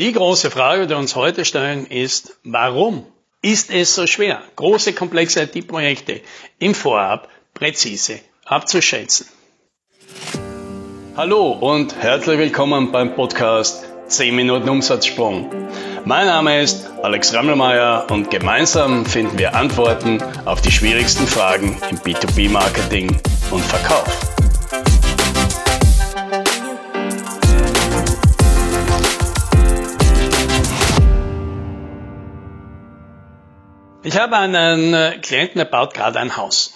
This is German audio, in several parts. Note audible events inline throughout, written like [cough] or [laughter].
Die große Frage, die wir uns heute stellen, ist, warum ist es so schwer, große komplexe IT-Projekte im Vorab präzise abzuschätzen? Hallo und herzlich willkommen beim Podcast 10 Minuten Umsatzsprung. Mein Name ist Alex Rammelmeier und gemeinsam finden wir Antworten auf die schwierigsten Fragen im B2B-Marketing und Verkauf. Ich habe einen äh, Klienten, der baut gerade ein Haus.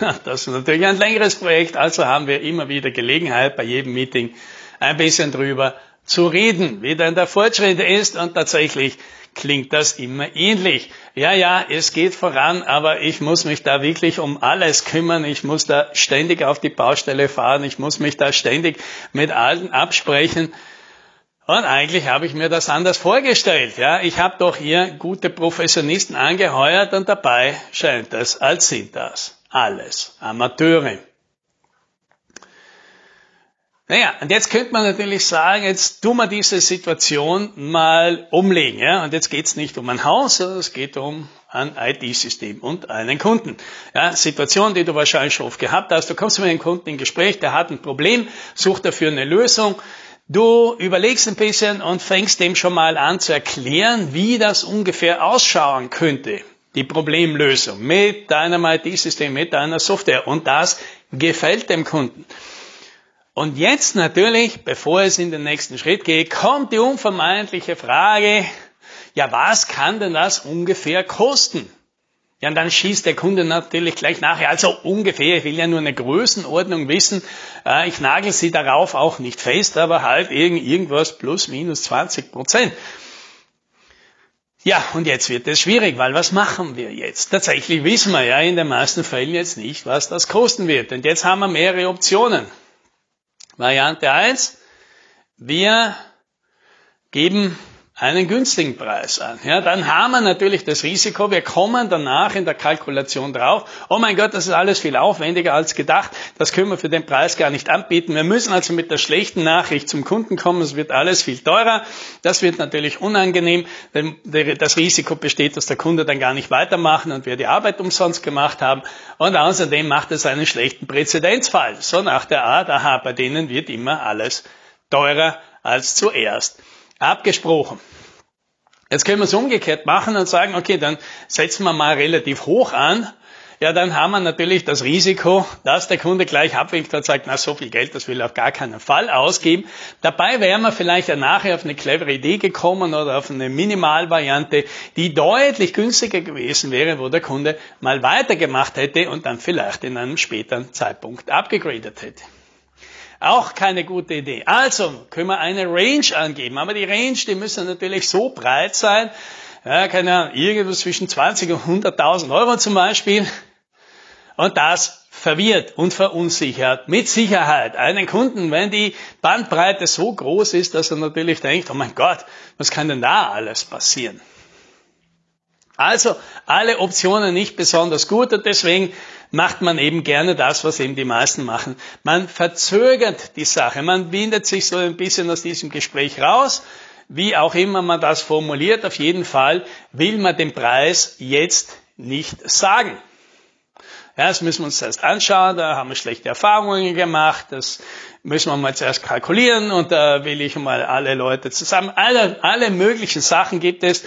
[laughs] Das ist natürlich ein längeres Projekt, also haben wir immer wieder Gelegenheit, bei jedem Meeting ein bisschen drüber zu reden, wie denn der Fortschritt ist und tatsächlich klingt das immer ähnlich. Ja, ja, es geht voran, aber ich muss mich da wirklich um alles kümmern. Ich muss da ständig auf die Baustelle fahren. Ich muss mich da ständig mit allen absprechen. Und eigentlich habe ich mir das anders vorgestellt. Ja, ich habe doch hier gute Professionisten angeheuert und dabei scheint es, als sind das alles Amateure. Naja, und jetzt könnte man natürlich sagen, jetzt tun wir diese Situation mal umlegen. Ja? Und jetzt geht es nicht um ein Haus, sondern es geht um ein IT-System und einen Kunden. Ja, Situation, die du wahrscheinlich schon oft gehabt hast. Du kommst mit einem Kunden in Gespräch, der hat ein Problem, sucht dafür eine Lösung. Du überlegst ein bisschen und fängst dem schon mal an zu erklären, wie das ungefähr ausschauen könnte. Die Problemlösung mit deinem IT-System, mit deiner Software. Und das gefällt dem Kunden. Und jetzt natürlich, bevor es in den nächsten Schritt geht, kommt die unvermeidliche Frage, ja, was kann denn das ungefähr kosten? Ja, und dann schießt der Kunde natürlich gleich nachher. Also ungefähr, ich will ja nur eine Größenordnung wissen. Äh, ich nagel sie darauf auch nicht fest, aber halt irgendwas plus minus 20 Prozent. Ja, und jetzt wird es schwierig, weil was machen wir jetzt? Tatsächlich wissen wir ja in den meisten Fällen jetzt nicht, was das kosten wird. Und jetzt haben wir mehrere Optionen. Variante 1, wir geben einen günstigen Preis an. Ja, dann haben wir natürlich das Risiko, wir kommen danach in der Kalkulation drauf, oh mein Gott, das ist alles viel aufwendiger als gedacht, das können wir für den Preis gar nicht anbieten. Wir müssen also mit der schlechten Nachricht zum Kunden kommen, es wird alles viel teurer. Das wird natürlich unangenehm, denn das Risiko besteht, dass der Kunde dann gar nicht weitermachen und wir die Arbeit umsonst gemacht haben. Und außerdem macht es einen schlechten Präzedenzfall. So nach der Art, aha, bei denen wird immer alles teurer als zuerst abgesprochen. Jetzt können wir es umgekehrt machen und sagen, okay, dann setzen wir mal relativ hoch an. Ja, dann haben wir natürlich das Risiko, dass der Kunde gleich abwinkt und sagt, na, so viel Geld, das will er auf gar keinen Fall ausgeben. Dabei wären wir vielleicht ja nachher auf eine clevere Idee gekommen oder auf eine Minimalvariante, die deutlich günstiger gewesen wäre, wo der Kunde mal weitergemacht hätte und dann vielleicht in einem späteren Zeitpunkt abgegradet hätte. Auch keine gute Idee. Also können wir eine Range angeben. Aber die Range, die müssen natürlich so breit sein, ja, keine Ahnung, irgendwas zwischen 20 und 100.000 Euro zum Beispiel. Und das verwirrt und verunsichert mit Sicherheit einen Kunden, wenn die Bandbreite so groß ist, dass er natürlich denkt, oh mein Gott, was kann denn da alles passieren? Also alle Optionen nicht besonders gut und deswegen macht man eben gerne das, was eben die meisten machen. Man verzögert die Sache, man windet sich so ein bisschen aus diesem Gespräch raus, wie auch immer man das formuliert. Auf jeden Fall will man den Preis jetzt nicht sagen. Ja, das müssen wir uns erst anschauen, da haben wir schlechte Erfahrungen gemacht, das müssen wir mal zuerst kalkulieren und da will ich mal alle Leute zusammen, alle, alle möglichen Sachen gibt es,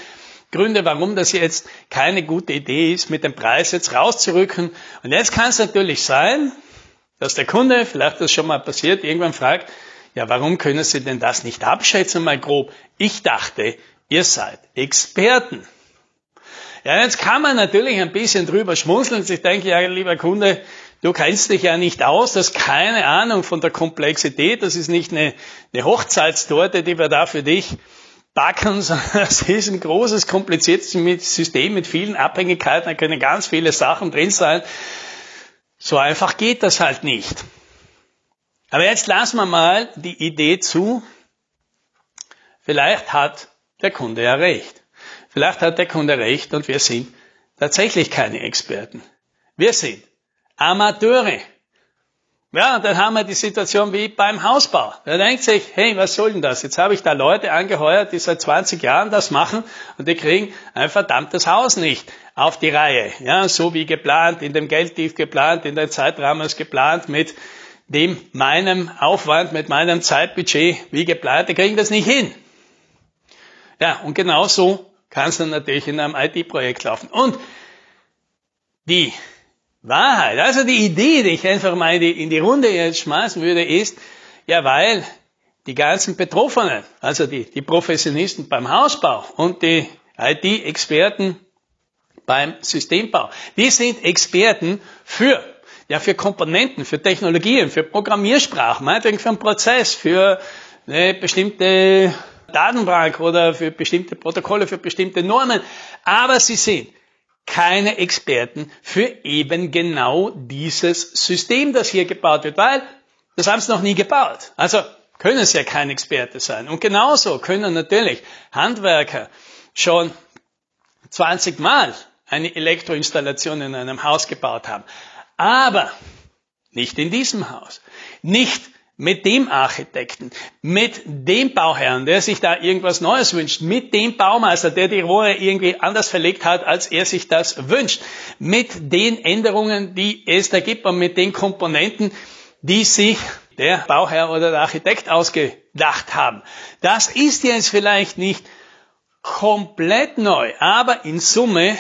Gründe, warum das jetzt keine gute Idee ist, mit dem Preis jetzt rauszurücken. Und jetzt kann es natürlich sein, dass der Kunde, vielleicht das schon mal passiert, irgendwann fragt, ja, warum können Sie denn das nicht abschätzen, mal grob? Ich dachte, ihr seid Experten. Ja, jetzt kann man natürlich ein bisschen drüber schmunzeln und sich denken, ja, lieber Kunde, du kennst dich ja nicht aus, du hast keine Ahnung von der Komplexität, das ist nicht eine, eine Hochzeitstorte, die wir da für dich backen, sondern [laughs] es ist ein großes, kompliziertes System mit vielen Abhängigkeiten, da können ganz viele Sachen drin sein. So einfach geht das halt nicht. Aber jetzt lassen wir mal die Idee zu, vielleicht hat der Kunde ja recht. Vielleicht hat der Kunde recht und wir sind tatsächlich keine Experten. Wir sind Amateure. Ja, dann haben wir die Situation wie beim Hausbau. Da denkt sich, hey, was soll denn das? Jetzt habe ich da Leute angeheuert, die seit 20 Jahren das machen und die kriegen ein verdammtes Haus nicht auf die Reihe. Ja, so wie geplant, in dem Geldtief geplant, in den Zeitrahmen geplant, mit dem meinem Aufwand, mit meinem Zeitbudget wie geplant, die kriegen das nicht hin. Ja, und genau so kann es dann natürlich in einem IT-Projekt laufen. Und die Wahrheit. Also die Idee, die ich einfach mal in die, in die Runde jetzt schmeißen würde, ist, ja, weil die ganzen Betroffenen, also die, die Professionisten beim Hausbau und die IT-Experten beim Systembau, die sind Experten für, ja, für Komponenten, für Technologien, für Programmiersprachen, meinetwegen für einen Prozess, für eine bestimmte Datenbank oder für bestimmte Protokolle, für bestimmte Normen. Aber sie sind keine Experten für eben genau dieses System, das hier gebaut wird, weil das haben sie noch nie gebaut. Also können sie ja kein Experte sein. Und genauso können natürlich Handwerker schon 20 Mal eine Elektroinstallation in einem Haus gebaut haben. Aber nicht in diesem Haus. Nicht mit dem Architekten, mit dem Bauherrn, der sich da irgendwas Neues wünscht, mit dem Baumeister, der die Rohre irgendwie anders verlegt hat, als er sich das wünscht, mit den Änderungen, die es da gibt und mit den Komponenten, die sich der Bauherr oder der Architekt ausgedacht haben. Das ist jetzt vielleicht nicht komplett neu, aber in Summe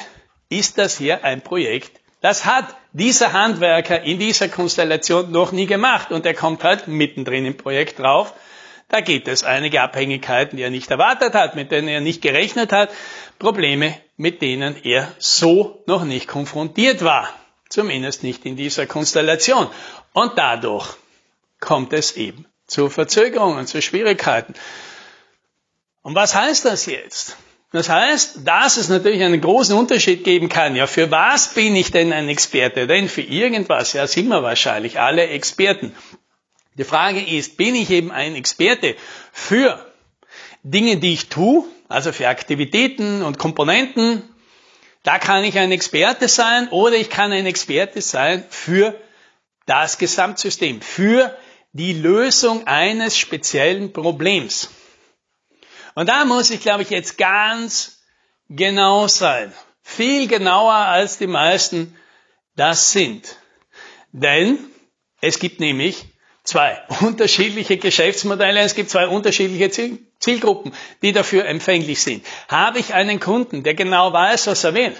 ist das hier ein Projekt, das hat dieser Handwerker in dieser Konstellation noch nie gemacht und er kommt halt mittendrin im Projekt drauf. Da gibt es einige Abhängigkeiten, die er nicht erwartet hat, mit denen er nicht gerechnet hat, Probleme, mit denen er so noch nicht konfrontiert war. Zumindest nicht in dieser Konstellation. Und dadurch kommt es eben zu Verzögerungen, zu Schwierigkeiten. Und was heißt das jetzt? Das heißt, dass es natürlich einen großen Unterschied geben kann. Ja, für was bin ich denn ein Experte? Denn für irgendwas, ja, sind wir wahrscheinlich alle Experten. Die Frage ist, bin ich eben ein Experte für Dinge, die ich tue, also für Aktivitäten und Komponenten? Da kann ich ein Experte sein oder ich kann ein Experte sein für das Gesamtsystem, für die Lösung eines speziellen Problems. Und da muss ich, glaube ich, jetzt ganz genau sein. Viel genauer als die meisten das sind. Denn es gibt nämlich zwei unterschiedliche Geschäftsmodelle, es gibt zwei unterschiedliche Zielgruppen, die dafür empfänglich sind. Habe ich einen Kunden, der genau weiß, was er will?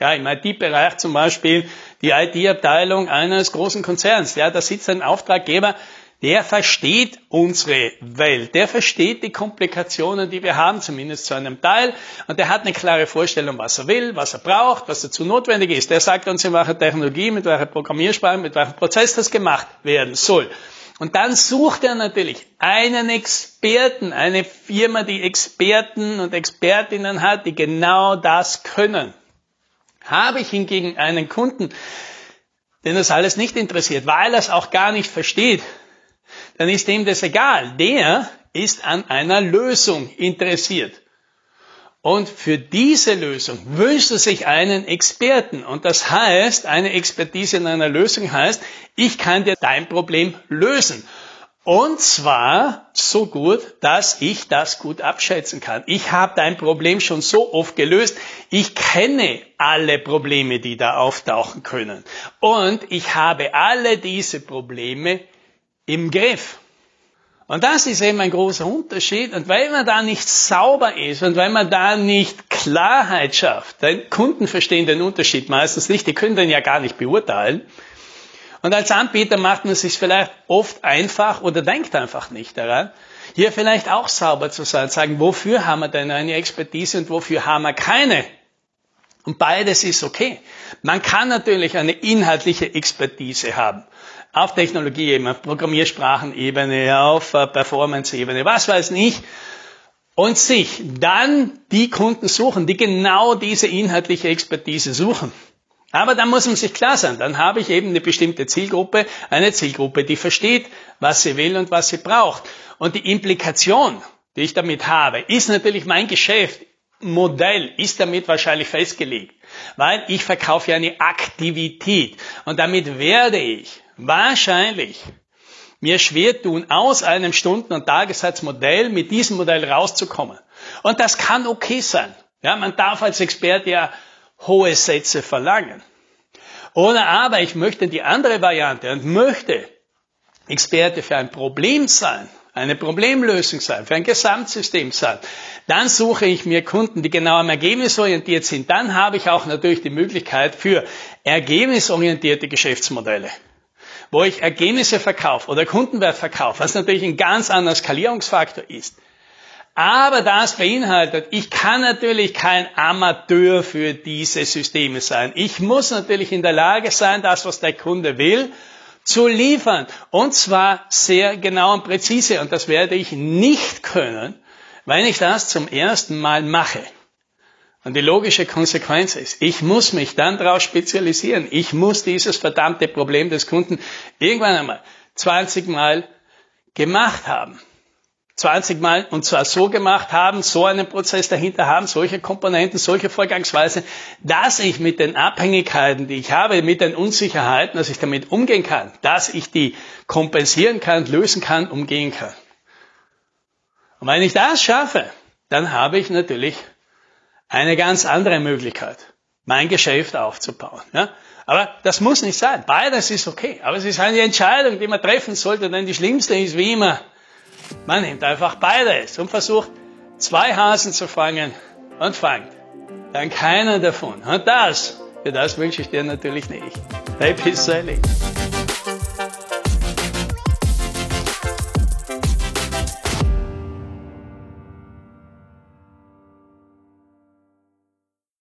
Ja, im IT-Bereich zum Beispiel die IT-Abteilung eines großen Konzerns. Ja, da sitzt ein Auftraggeber, der versteht unsere Welt, der versteht die Komplikationen, die wir haben, zumindest zu einem Teil, und der hat eine klare Vorstellung, was er will, was er braucht, was dazu notwendig ist. Der sagt uns, in welcher Technologie, mit welcher Programmiersprache, mit welchem Prozess das gemacht werden soll. Und dann sucht er natürlich einen Experten, eine Firma, die Experten und Expertinnen hat, die genau das können. Habe ich hingegen einen Kunden, den das alles nicht interessiert, weil er es auch gar nicht versteht, dann ist dem das egal. Der ist an einer Lösung interessiert. Und für diese Lösung wünscht er sich einen Experten. Und das heißt, eine Expertise in einer Lösung heißt, ich kann dir dein Problem lösen. Und zwar so gut, dass ich das gut abschätzen kann. Ich habe dein Problem schon so oft gelöst. Ich kenne alle Probleme, die da auftauchen können. Und ich habe alle diese Probleme im Griff. Und das ist eben ein großer Unterschied. Und weil man da nicht sauber ist und weil man da nicht Klarheit schafft, denn Kunden verstehen den Unterschied meistens nicht, die können den ja gar nicht beurteilen. Und als Anbieter macht man es sich vielleicht oft einfach oder denkt einfach nicht daran, hier vielleicht auch sauber zu sein, sagen, wofür haben wir denn eine Expertise und wofür haben wir keine? Und beides ist okay. Man kann natürlich eine inhaltliche Expertise haben auf Technologieebene, auf Programmiersprachenebene, auf äh, Performance-Ebene, was weiß ich, und sich dann die Kunden suchen, die genau diese inhaltliche Expertise suchen. Aber dann muss man sich klar sein, dann habe ich eben eine bestimmte Zielgruppe, eine Zielgruppe, die versteht, was sie will und was sie braucht. Und die Implikation, die ich damit habe, ist natürlich mein Geschäftsmodell, ist damit wahrscheinlich festgelegt, weil ich verkaufe ja eine Aktivität und damit werde ich wahrscheinlich mir schwer tun, aus einem Stunden- und Tagessatzmodell mit diesem Modell rauszukommen. Und das kann okay sein. Ja, man darf als Experte ja hohe Sätze verlangen. Oder aber ich möchte die andere Variante und möchte Experte für ein Problem sein, eine Problemlösung sein, für ein Gesamtsystem sein. Dann suche ich mir Kunden, die genau am Ergebnis orientiert sind. Dann habe ich auch natürlich die Möglichkeit für ergebnisorientierte Geschäftsmodelle, wo ich Ergebnisse verkaufe oder Kundenwert verkaufe, was natürlich ein ganz anderer Skalierungsfaktor ist. Aber das beinhaltet, ich kann natürlich kein Amateur für diese Systeme sein. Ich muss natürlich in der Lage sein, das, was der Kunde will, zu liefern. Und zwar sehr genau und präzise. Und das werde ich nicht können, wenn ich das zum ersten Mal mache. Und die logische Konsequenz ist, ich muss mich dann darauf spezialisieren. Ich muss dieses verdammte Problem des Kunden irgendwann einmal 20 Mal gemacht haben. 20 Mal und zwar so gemacht haben, so einen Prozess dahinter haben, solche Komponenten, solche Vorgangsweise, dass ich mit den Abhängigkeiten, die ich habe, mit den Unsicherheiten, dass ich damit umgehen kann, dass ich die kompensieren kann, lösen kann, umgehen kann. Und wenn ich das schaffe, dann habe ich natürlich eine ganz andere Möglichkeit, mein Geschäft aufzubauen. Ja? Aber das muss nicht sein. Beides ist okay. Aber es ist eine Entscheidung, die man treffen sollte, denn die schlimmste ist wie immer, man nimmt einfach beides und versucht, zwei Hasen zu fangen und fangt dann keinen davon. Und das, für das wünsche ich dir natürlich nicht. Happy Sailing.